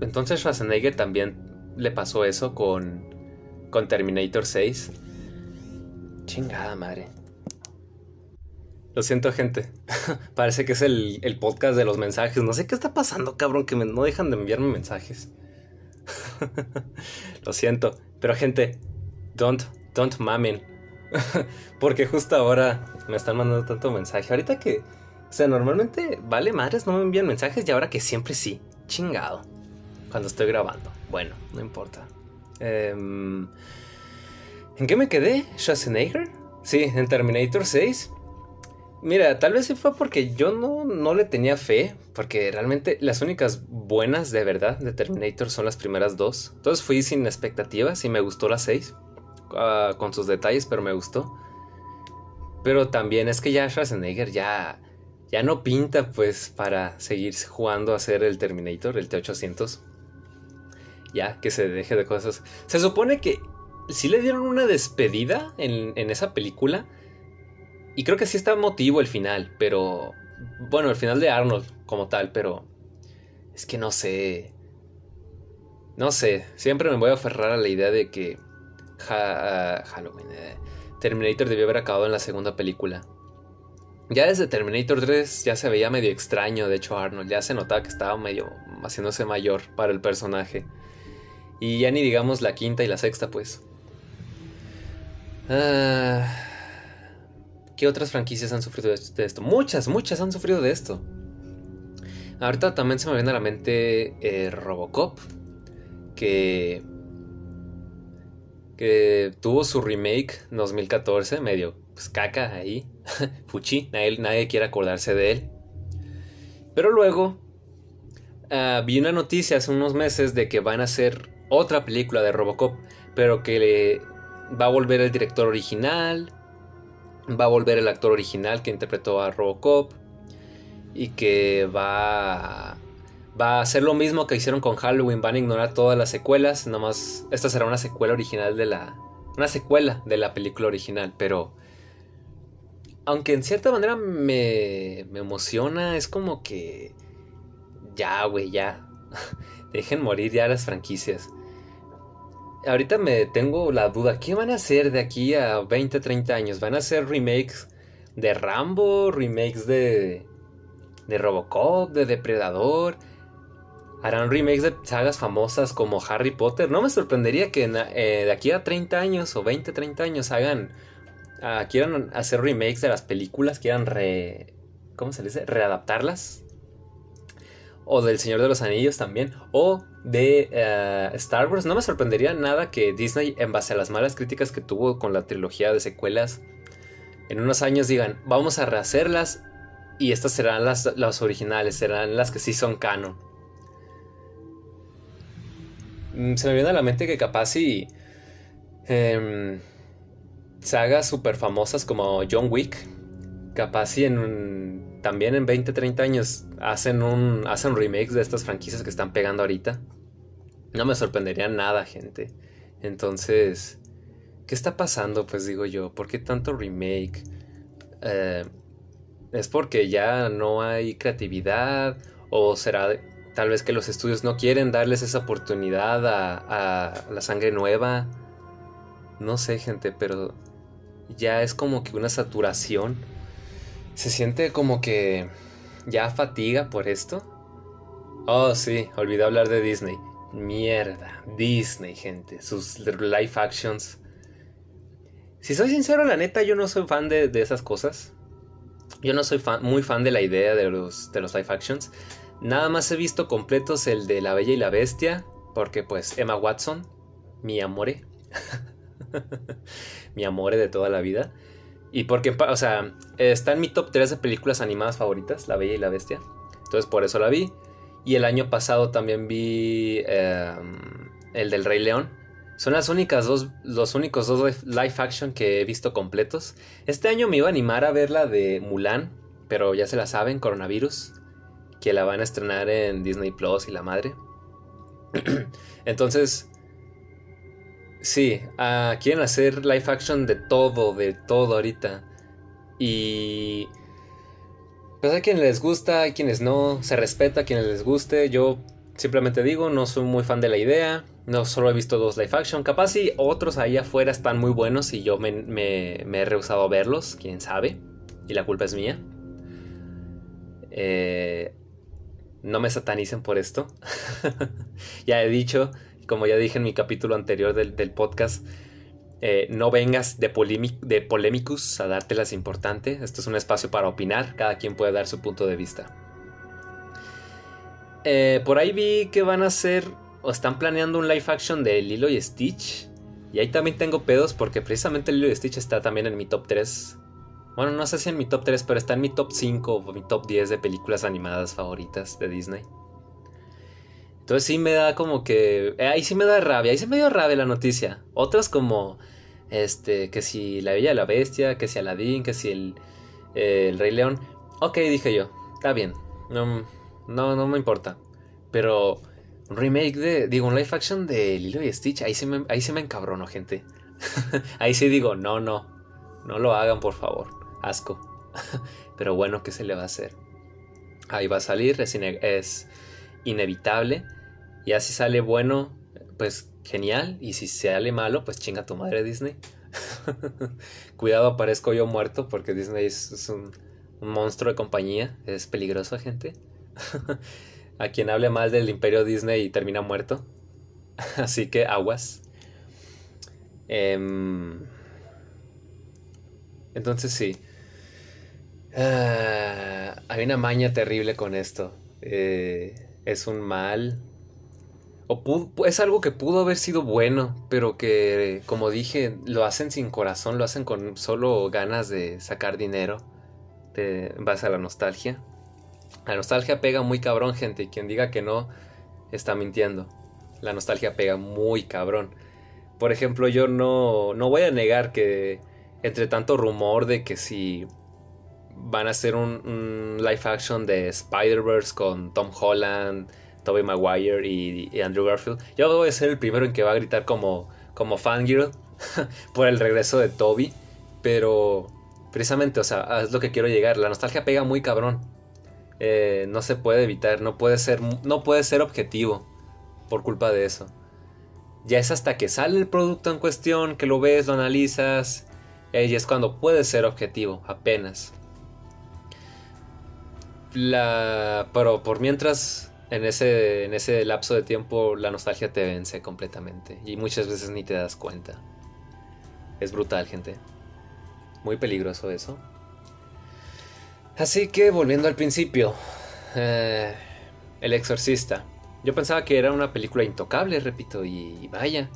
Entonces Schwarzenegger también le pasó eso con, con Terminator 6. Chingada madre. Lo siento, gente. Parece que es el, podcast de los mensajes. No sé qué está pasando, cabrón, que no dejan de enviarme mensajes. Lo siento. Pero gente, don't, don't mamen. Porque justo ahora me están mandando tanto mensaje. Ahorita que, o sea, normalmente vale madres, no me envían mensajes y ahora que siempre sí. Chingado. Cuando estoy grabando. Bueno, no importa. Em, ¿En qué me quedé? ¿Schwarzenegger? Sí, en Terminator 6. Mira, tal vez sí fue porque yo no, no le tenía fe, porque realmente las únicas buenas de verdad de Terminator son las primeras dos. Entonces fui sin expectativas y me gustó la 6, ah, con sus detalles, pero me gustó. Pero también es que ya Schwarzenegger ya, ya no pinta pues para seguir jugando a ser el Terminator, el T800. Ya, que se deje de cosas. Se supone que sí le dieron una despedida en, en esa película y creo que sí está motivo el final, pero... Bueno, el final de Arnold como tal, pero... Es que no sé... No sé, siempre me voy a aferrar a la idea de que... Halloween... Eh, Terminator debió haber acabado en la segunda película. Ya desde Terminator 3 ya se veía medio extraño, de hecho Arnold, ya se notaba que estaba medio haciéndose mayor para el personaje. Y ya ni digamos la quinta y la sexta, pues. Ah... ¿Qué otras franquicias han sufrido de esto? Muchas, muchas han sufrido de esto. Ahorita también se me viene a la mente eh, Robocop, que, que tuvo su remake en 2014, medio pues, caca ahí, fuchi, nadie, quiere acordarse de él. Pero luego uh, vi una noticia hace unos meses de que van a hacer otra película de Robocop, pero que va a volver el director original va a volver el actor original que interpretó a Robocop y que va va a hacer lo mismo que hicieron con Halloween, van a ignorar todas las secuelas, nomás esta será una secuela original de la una secuela de la película original, pero aunque en cierta manera me, me emociona, es como que ya, güey, ya. Dejen morir ya las franquicias ahorita me tengo la duda, ¿qué van a hacer de aquí a 20, 30 años? ¿Van a hacer remakes de Rambo, remakes de de Robocop, de Depredador? ¿Harán remakes de sagas famosas como Harry Potter? No me sorprendería que eh, de aquí a 30 años o 20, 30 años hagan ah, quieran hacer remakes de las películas, quieran re ¿cómo se dice? readaptarlas o del Señor de los Anillos también, o de eh, Star Wars. No me sorprendería nada que Disney, en base a las malas críticas que tuvo con la trilogía de secuelas, en unos años digan, vamos a rehacerlas y estas serán las, las originales, serán las que sí son canon. Mm, se me viene a la mente que capaz si em, sagas super famosas como John Wick, capaz si en un también en 20, 30 años hacen un hacen remakes de estas franquicias que están pegando ahorita. No me sorprendería nada, gente. Entonces, ¿qué está pasando? Pues digo yo, ¿por qué tanto remake? Eh, ¿Es porque ya no hay creatividad? ¿O será tal vez que los estudios no quieren darles esa oportunidad a, a la sangre nueva? No sé, gente, pero ya es como que una saturación se siente como que ya fatiga por esto. Oh, sí, olvidé hablar de Disney. Mierda, Disney, gente. Sus live actions. Si soy sincero, la neta, yo no soy fan de, esas cosas. Yo no soy fan, muy fan de la idea de los, de los live actions. Nada más he visto completos el de La Bella y la Bestia. Porque pues Emma Watson, mi amore. mi amore de toda la vida. Y porque, o sea, está en mi top 3 de películas animadas favoritas, La Bella y la Bestia. Entonces por eso la vi. Y el año pasado también vi em, el del Rey León. Son las únicas dos, los únicos dos live action que he visto completos. Este año me iba a animar a ver la de Mulan, pero ya se la saben, coronavirus, que la van a estrenar en Disney Plus y la madre. Entonces, Sí, uh, quieren hacer live action de todo, de todo ahorita. Y... Pues hay quienes les gusta, hay quienes no, se respeta a quienes les guste. Yo simplemente digo, no soy muy fan de la idea. No solo he visto dos live action. Capaz si otros ahí afuera están muy buenos y yo me, he rehusado a verlos, quién sabe. Y la culpa es mía. Eh, no me satanicen por esto. ya he dicho, como ya dije en mi capítulo anterior del, podcast, eh, no vengas de, de polémicos a dártelas importante. Esto es un espacio para opinar, cada quien puede dar su punto de vista. Eh, por ahí vi que van a hacer o están planeando un live action de Lilo y Stitch. Y ahí también tengo pedos porque precisamente Lilo y Stitch está también en mi top 3. Bueno, no sé si en mi top 3, pero está en mi top 5 o mi top 10 de películas animadas favoritas de Disney. Entonces sí me da como que... Eh, ahí sí me da rabia, ahí sí me dio rabia la noticia. Otras como... Este, que si La Bella y la Bestia, que si Aladdin, que si el, el Rey León. Ok, dije yo, está bien. No, no, no me importa. Pero un remake de, digo, un live action de Lilo y Stitch, ahí sí me, ahí me encabrono, gente. ahí sí digo, no, no, no lo hagan, por favor. Asco. Pero bueno, ¿qué se le va a hacer? Ahí va a salir, es, es inevitable. Y así sale bueno, pues genial. Y si sale malo, pues chinga tu madre Disney. Cuidado, aparezco yo muerto porque Disney es, un, monstruo de compañía. Es peligroso, gente. a quien hable mal del imperio Disney termina muerto. Así que aguas. Em, entonces sí. Ah, hay una maña terrible con esto. Eh, es un mal. O es algo que pudo haber sido bueno, pero que, como dije, lo hacen sin corazón, lo hacen con solo ganas de sacar dinero de, en base a la nostalgia. La nostalgia pega muy cabrón, gente. Quien diga que no, está mintiendo. La nostalgia pega muy cabrón. Por ejemplo, yo no, no voy a negar que entre tanto rumor de que si van a hacer un, live action de Spider-Verse con Tom Holland, Tobey Maguire y, Andrew Garfield, yo voy a ser el primero en que va a gritar como, como fangirl por el regreso de Toby. Pero precisamente, o sea, es lo que quiero llegar. La nostalgia pega muy cabrón. Eh, no se puede evitar, no puede, ser, no puede ser objetivo por culpa de eso. Ya es hasta que sale el producto en cuestión, que lo ves, lo analizas, eh, y es cuando puede ser objetivo, apenas. La, pero por mientras, en ese, en ese lapso de tiempo, la nostalgia te vence completamente. Y muchas veces ni te das cuenta. Es brutal, gente. Muy peligroso eso. Así que volviendo al principio, eh, El Exorcista. Yo pensaba que era una película intocable, repito, y vaya,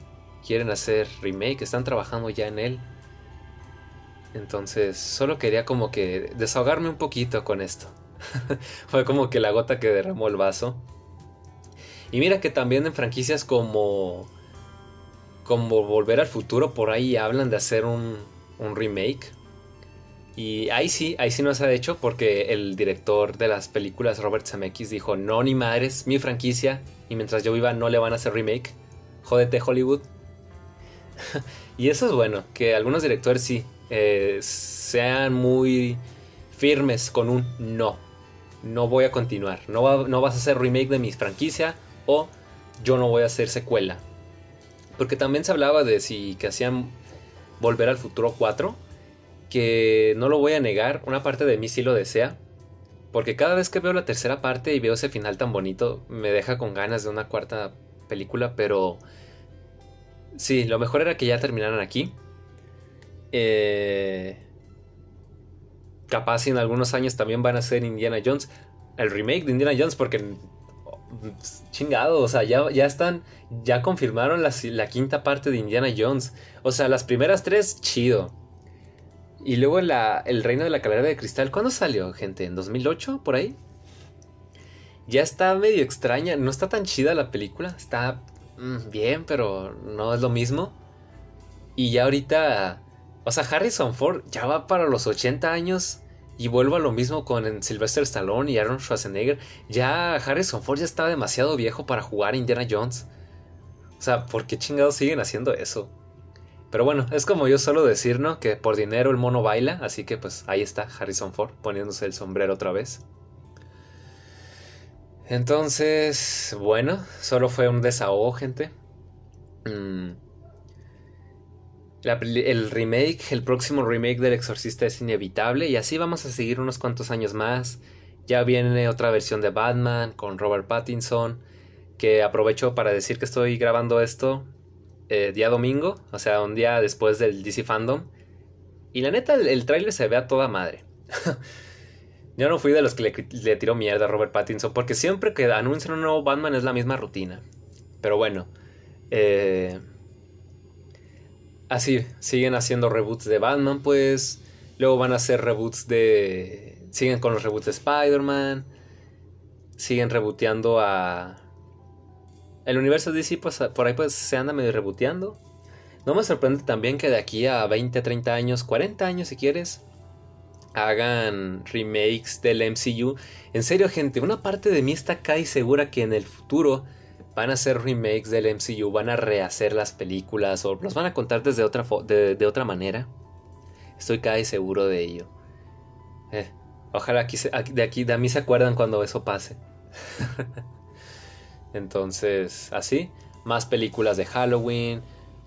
quieren hacer remake, están trabajando ya en él. Entonces, solo quería como que desahogarme un poquito con esto. Fue como que la gota que derramó el vaso. Y mira que también en franquicias como como Volver al Futuro por ahí hablan de hacer un, remake y ahí sí, ahí sí no se ha hecho porque el director de las películas, Robert Zemeckis, dijo, no, ni madres, mi franquicia, y mientras yo viva no le van a hacer remake. Jódete Hollywood. y eso es bueno, que algunos directores sí eh, sean muy firmes con un no. No voy a continuar. No, vas a hacer remake de mi franquicia o yo no voy a hacer secuela. Porque también se hablaba de si que hacían Volver al Futuro 4 que no lo voy a negar, una parte de mí sí lo desea. Porque cada vez que veo la tercera parte y veo ese final tan bonito, me deja con ganas de una cuarta película, pero... Sí, lo mejor era que ya terminaran aquí. Eh... Capaz en algunos años también van a ser Indiana Jones. El remake de Indiana Jones, porque chingado, o sea, ya, ya están, ya confirmaron la, la, quinta parte de Indiana Jones. O sea, las primeras tres, chido. Y luego El Reino de la Calavera de Cristal, ¿cuándo salió, gente? ¿En 2008? ¿Por ahí? Ya está medio extraña, no está tan chida la película, está mm, bien, pero no es lo mismo. Y ya ahorita, o sea, Harrison Ford ya va para los 80 años y vuelvo a lo mismo con Sylvester Stallone y Aaron Schwarzenegger. Ya Harrison Ford ya está demasiado viejo para jugar Indiana Jones. O sea, ¿por qué chingados siguen haciendo eso? Pero bueno, es como yo suelo decir, ¿no? Que por dinero el mono baila, así que pues ahí está Harrison Ford poniéndose el sombrero otra vez. Entonces, bueno, solo fue un desahogo, gente. Mm. El remake, el próximo remake del Exorcista es inevitable y así vamos a seguir unos cuantos años más. Ya viene otra versión de Batman con Robert Pattinson. Que aprovecho para decir que estoy grabando esto eh, día domingo, o sea, un día después del DC Fandom. Y la neta, el, el tráiler se ve a toda madre. Yo no fui de los que le, le tiró mierda a Robert Pattinson, porque siempre que anuncian un nuevo Batman es la misma rutina. Pero bueno, eh, así, siguen haciendo reboots de Batman, pues. Luego van a hacer reboots de... Siguen con los reboots de Spider-Man. Siguen rebooteando a... El universo DC, pues por ahí pues se anda medio rebooteando. No me sorprende también que de aquí a 20, 30 años, 40 años si quieres, hagan remakes del MCU. En serio, gente, una parte de mí está casi segura que en el futuro van a hacer remakes del MCU, van a rehacer las películas o los van a contar desde otra, de, otra manera. Estoy casi seguro de ello. Eh, ojalá aquí, de aquí de mí se acuerdan cuando eso pase. Entonces, así, más películas de Halloween,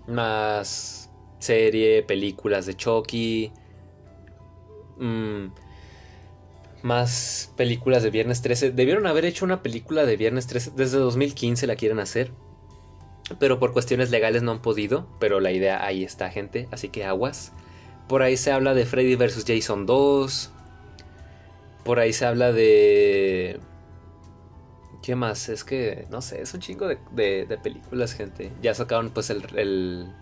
más serie, películas de Chucky, Mm, más películas de Viernes 13. Debieron haber hecho una película de Viernes 13. Desde 2015 la quieren hacer. Pero por cuestiones legales no han podido. Pero la idea ahí está, gente. Así que aguas. Por ahí se habla de Freddy vs. Jason 2. Por ahí se habla de... ¿Qué más? Es que, no sé, es un chingo de, películas, gente. Ya sacaron pues el,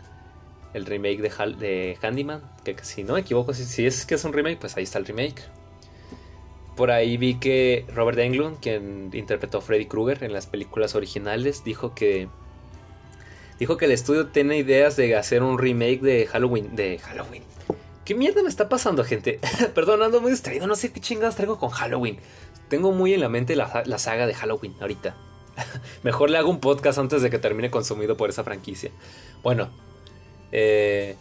el remake de, de Handyman, que si no me equivoco, si, es que es un remake, pues ahí está el remake. Por ahí vi que Robert Englund, quien interpretó a Freddy Krueger en las películas originales, dijo que dijo que el estudio tiene ideas de hacer un remake de Halloween, de Halloween. ¿Qué mierda me está pasando, gente? Perdón, ando muy distraído, no sé qué chingados traigo con Halloween. Tengo muy en la mente la, la saga de Halloween ahorita. Mejor le hago un podcast antes de que termine consumido por esa franquicia. Bueno, eh,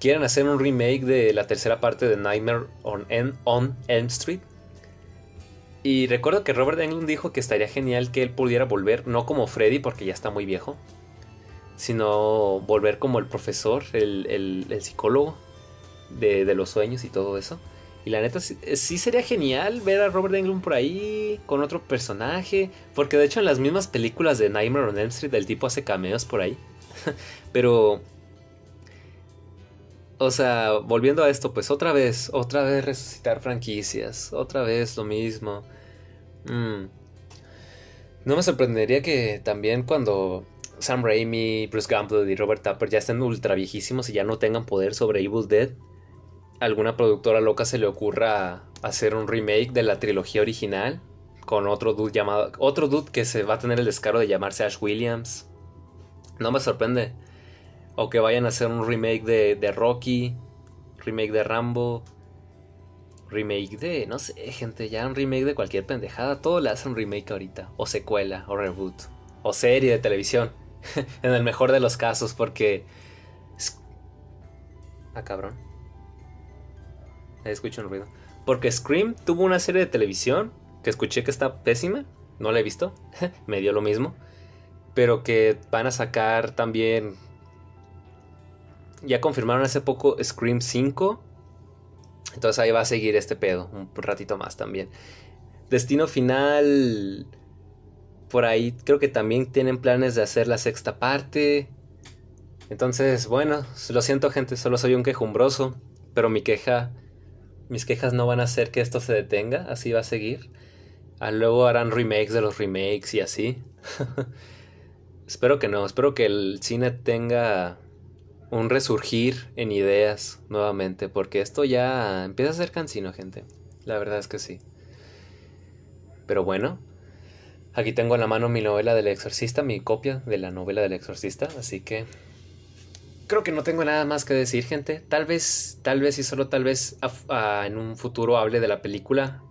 quieren hacer un remake de la tercera parte de Nightmare on, Elm Street. Y recuerdo que Robert Englund dijo que estaría genial que él pudiera volver, no como Freddy porque ya está muy viejo, sino volver como el profesor, el, psicólogo de, los sueños y todo eso. Y la neta, sí, sí, sería genial ver a Robert Englund por ahí con otro personaje. Porque de hecho en las mismas películas de Nightmare on Elm Street el tipo hace cameos por ahí. Pero o sea, volviendo a esto, pues otra vez, otra vez resucitar franquicias, otra vez lo mismo. Mm. No me sorprendería que también cuando Sam Raimi, Bruce Campbell y Robert Tapper ya estén ultra viejísimos y ya no tengan poder sobre Evil Dead, alguna productora loca se le ocurra hacer un remake de la trilogía original con otro dude llamado otro dude que se va a tener el descaro de llamarse Ash Williams. No me sorprende. O que vayan a hacer un remake de, Rocky, remake de Rambo, remake de, no sé, gente, ya un remake de cualquier pendejada, todo le hacen remake ahorita, o secuela, o reboot, o serie de televisión, en el mejor de los casos, porque... Ah, cabrón. Ahí escucho un ruido. Porque Scream tuvo una serie de televisión que escuché que está pésima, no la he visto, me dio lo mismo, pero que van a sacar también ya confirmaron hace poco Scream 5. Entonces ahí va a seguir este pedo un ratito más también. Destino final. Por ahí creo que también tienen planes de hacer la sexta parte. Entonces, bueno, lo siento gente, solo soy un quejumbroso. Pero mi queja, mis quejas no van a hacer que esto se detenga, así va a seguir. Ah, luego harán remakes de los remakes y así. espero que no, espero que el cine tenga un resurgir en ideas nuevamente, porque esto ya empieza a ser cansino, gente. La verdad es que sí. Pero bueno, aquí tengo en la mano mi novela del exorcista, mi copia de la novela del exorcista, así que creo que no tengo nada más que decir, gente. Tal vez, tal vez y solo tal vez en un futuro hable de la película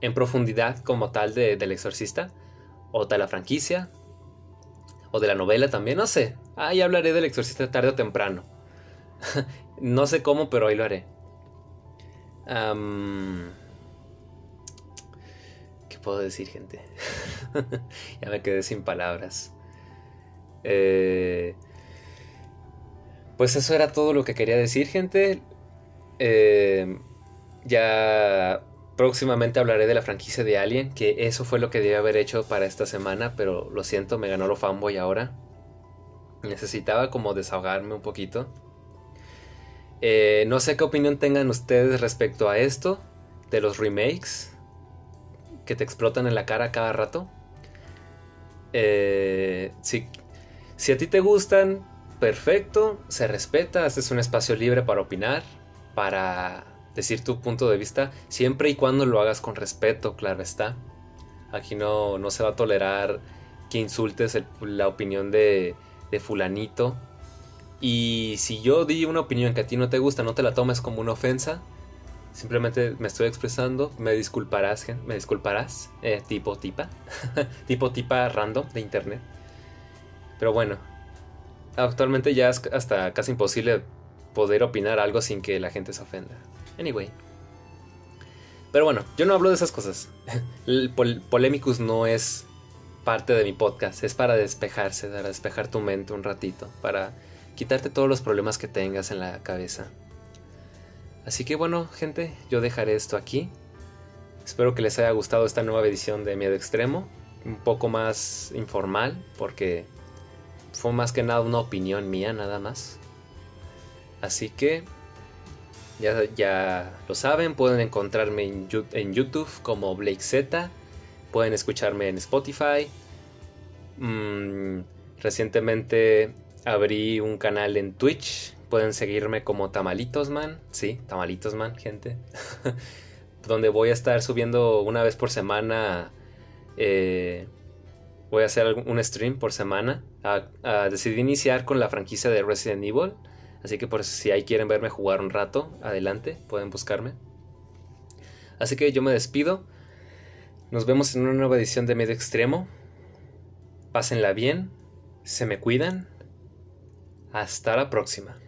en profundidad como tal de, del exorcista, o de la franquicia, o de la novela también, no sé. Ahí hablaré del exorcista tarde o temprano. no sé cómo, pero ahí lo haré. ¿Qué puedo decir, gente? ya me quedé sin palabras. Eh, pues eso era todo lo que quería decir, gente. Eh, ya Próximamente hablaré de la franquicia de Alien, que eso fue lo que debía haber hecho para esta semana, pero lo siento, me ganó lo fanboy ahora. Necesitaba como desahogarme un poquito. Eh, no sé qué opinión tengan ustedes respecto a esto, de los remakes, que te explotan en la cara cada rato. Eh, si, si a ti te gustan, perfecto, se respeta, este es un espacio libre para opinar, para decir tu punto de vista, siempre y cuando lo hagas con respeto, claro está. Aquí no, no se va a tolerar que insultes la opinión de, fulanito. Y si yo di una opinión que a ti no te gusta, no te la tomes como una ofensa. Simplemente me estoy expresando, me disculparás, me disculparás, eh, tipo tipa, tipo tipa random de internet. Pero bueno, actualmente ya es hasta casi imposible poder opinar algo sin que la gente se ofenda. Anyway. Pero bueno, yo no hablo de esas cosas. El Polemicus no es parte de mi podcast, es para despejarse, para despejar tu mente un ratito, para quitarte todos los problemas que tengas en la cabeza. Así que bueno, gente, yo dejaré esto aquí. Espero que les haya gustado esta nueva edición de Miedo Extremo, un poco más informal, porque fue más que nada una opinión mía nada más. Así que ya, ya lo saben, pueden encontrarme en, YouTube como Blake Z. Pueden escucharme en Spotify. Mm, recientemente abrí un canal en Twitch. Pueden seguirme como Tamalitosman. Sí, Tamalitosman, gente. Donde voy a estar subiendo una vez por semana. Eh, voy a hacer un stream por semana. decidí iniciar con la franquicia de Resident Evil. Así que por si ahí quieren verme jugar un rato, adelante, pueden buscarme. Así que yo me despido. Nos vemos en una nueva edición de Medio Extremo. Pásenla bien, se me cuidan. Hasta la próxima.